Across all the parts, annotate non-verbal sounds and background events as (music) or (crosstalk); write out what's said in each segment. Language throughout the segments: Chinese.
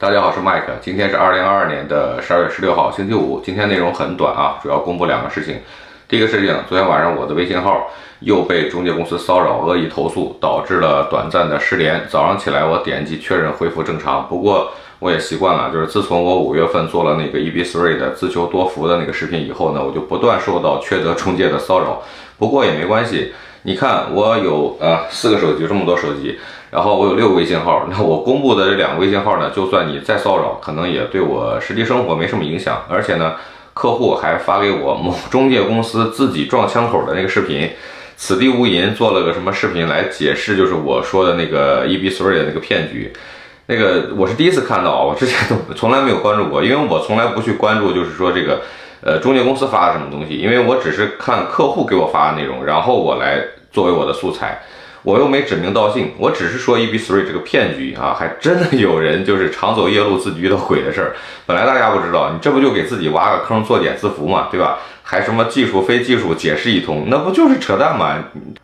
大家好，我是 Mike，今天是二零二二年的十二月十六号，星期五。今天内容很短啊，主要公布两个事情。第一个事情，昨天晚上我的微信号又被中介公司骚扰、恶意投诉，导致了短暂的失联。早上起来我点击确认恢复正常，不过我也习惯了，就是自从我五月份做了那个 EB3 的自求多福的那个视频以后呢，我就不断受到缺德中介的骚扰。不过也没关系，你看我有呃四个手机，这么多手机。然后我有六个微信号，那我公布的这两个微信号呢，就算你再骚扰，可能也对我实际生活没什么影响。而且呢，客户还发给我某 (laughs) 中介公司自己撞枪口的那个视频，此地无银做了个什么视频来解释，就是我说的那个 E B three 的那个骗局。那个我是第一次看到，我之前都从来没有关注过，因为我从来不去关注，就是说这个呃中介公司发的什么东西，因为我只是看客户给我发的内容，然后我来作为我的素材。我又没指名道姓，我只是说 EB three 这个骗局啊，还真的有人就是常走夜路自己遇到鬼的事儿。本来大家不知道，你这不就给自己挖个坑作茧自缚嘛，对吧？还什么技术非技术解释一通，那不就是扯淡吗？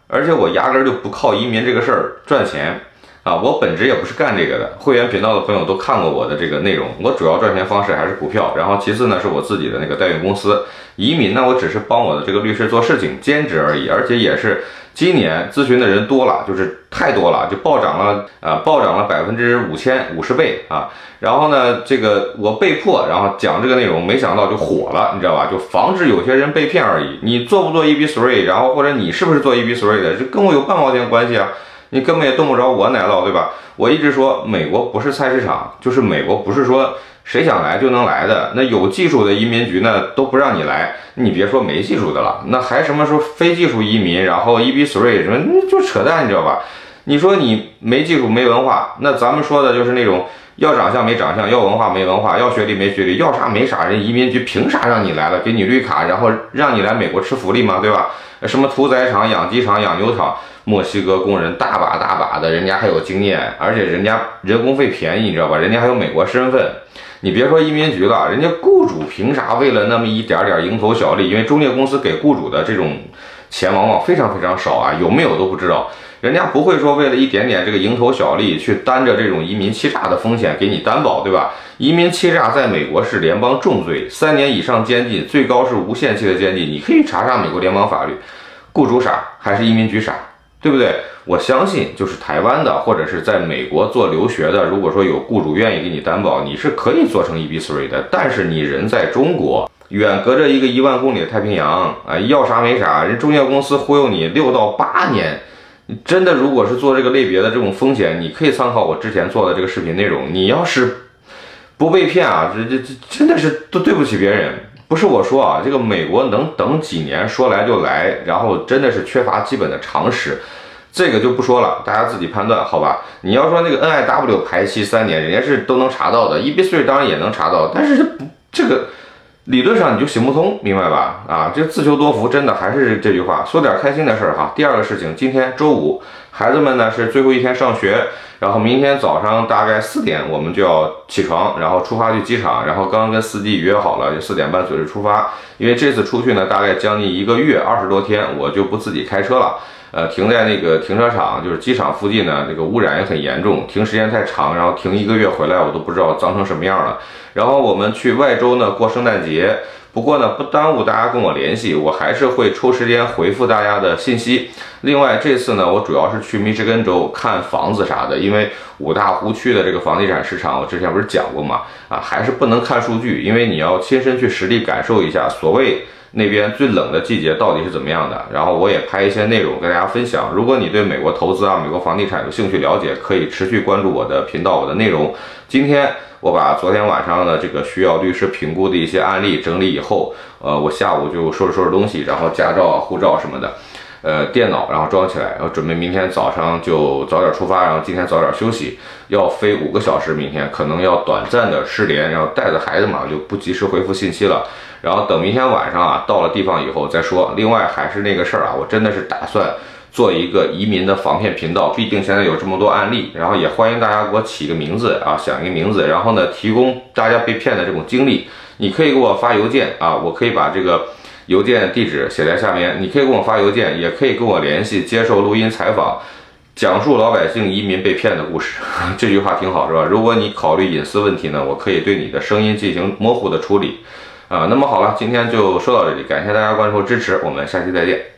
而且我压根就不靠移民这个事儿赚钱啊，我本职也不是干这个的。会员频道的朋友都看过我的这个内容，我主要赚钱方式还是股票，然后其次呢是我自己的那个代孕公司。移民呢，我只是帮我的这个律师做事情，兼职而已，而且也是。今年咨询的人多了，就是太多了，就暴涨了，呃，暴涨了百分之五千五十倍啊！然后呢，这个我被迫，然后讲这个内容，没想到就火了，你知道吧？就防止有些人被骗而已。你做不做 EB three，然后或者你是不是做 EB three 的，这跟我有半毛钱关系啊？你根本也动不着我奶酪，对吧？我一直说，美国不是菜市场，就是美国不是说。谁想来就能来的，那有技术的移民局呢都不让你来，你别说没技术的了，那还什么说非技术移民，然后 EB3 什么，就扯淡，你知道吧？你说你没技术没文化，那咱们说的就是那种要长相没长相，要文化没文化，要学历没学历，要啥没啥，人移民局凭啥让你来了，给你绿卡，然后让你来美国吃福利吗？对吧？什么屠宰场、养鸡场、养牛场，墨西哥工人大把大把的，人家还有经验，而且人家人工费便宜，你知道吧？人家还有美国身份。你别说移民局了，人家雇主凭啥为了那么一点点蝇头小利？因为中介公司给雇主的这种钱往往非常非常少啊，有没有都不知道。人家不会说为了一点点这个蝇头小利去担着这种移民欺诈的风险给你担保，对吧？移民欺诈在美国是联邦重罪，三年以上监禁，最高是无限期的监禁。你可以查查美国联邦法律，雇主傻还是移民局傻？对不对？我相信，就是台湾的或者是在美国做留学的，如果说有雇主愿意给你担保，你是可以做成 EB3 的。但是你人在中国，远隔着一个一万公里的太平洋啊，要啥没啥，人中介公司忽悠你六到八年，真的如果是做这个类别的这种风险，你可以参考我之前做的这个视频内容。你要是不被骗啊，这这这真的是都对不起别人。不是我说啊，这个美国能等几年说来就来，然后真的是缺乏基本的常识。这个就不说了，大家自己判断，好吧？你要说那个 N I W 排期三年，人家是都能查到的，E B three 当然也能查到，但是这不这个理论上你就行不通，明白吧？啊，这自求多福，真的还是这句话，说点开心的事儿哈。第二个事情，今天周五，孩子们呢是最后一天上学，然后明天早上大概四点我们就要起床，然后出发去机场，然后刚刚跟司机约好了，就四点半准时出发，因为这次出去呢大概将近一个月，二十多天，我就不自己开车了。呃，停在那个停车场，就是机场附近呢，这个污染也很严重，停时间太长，然后停一个月回来，我都不知道脏成什么样了。然后我们去外州呢过圣诞节，不过呢不耽误大家跟我联系，我还是会抽时间回复大家的信息。另外这次呢，我主要是去密歇根州看房子啥的，因为五大湖区的这个房地产市场，我之前不是讲过嘛，啊，还是不能看数据，因为你要亲身去实地感受一下所谓。那边最冷的季节到底是怎么样的？然后我也拍一些内容跟大家分享。如果你对美国投资啊、美国房地产有兴趣了解，可以持续关注我的频道、我的内容。今天我把昨天晚上的这个需要律师评估的一些案例整理以后，呃，我下午就收拾收拾东西，然后驾照啊、护照什么的，呃，电脑然后装起来，然后准备明天早上就早点出发，然后今天早点休息，要飞五个小时，明天可能要短暂的失联，然后带着孩子嘛，就不及时回复信息了。然后等明天晚上啊，到了地方以后再说。另外还是那个事儿啊，我真的是打算做一个移民的防骗频道，毕竟现在有这么多案例。然后也欢迎大家给我起个名字啊，想一个名字，然后呢，提供大家被骗的这种经历。你可以给我发邮件啊，我可以把这个邮件地址写在下面。你可以给我发邮件，也可以跟我联系接受录音采访。讲述老百姓移民被骗的故事。(laughs) 这句话挺好，是吧？如果你考虑隐私问题呢，我可以对你的声音进行模糊的处理。啊，那么好了，今天就说到这里，感谢大家关注支持，我们下期再见。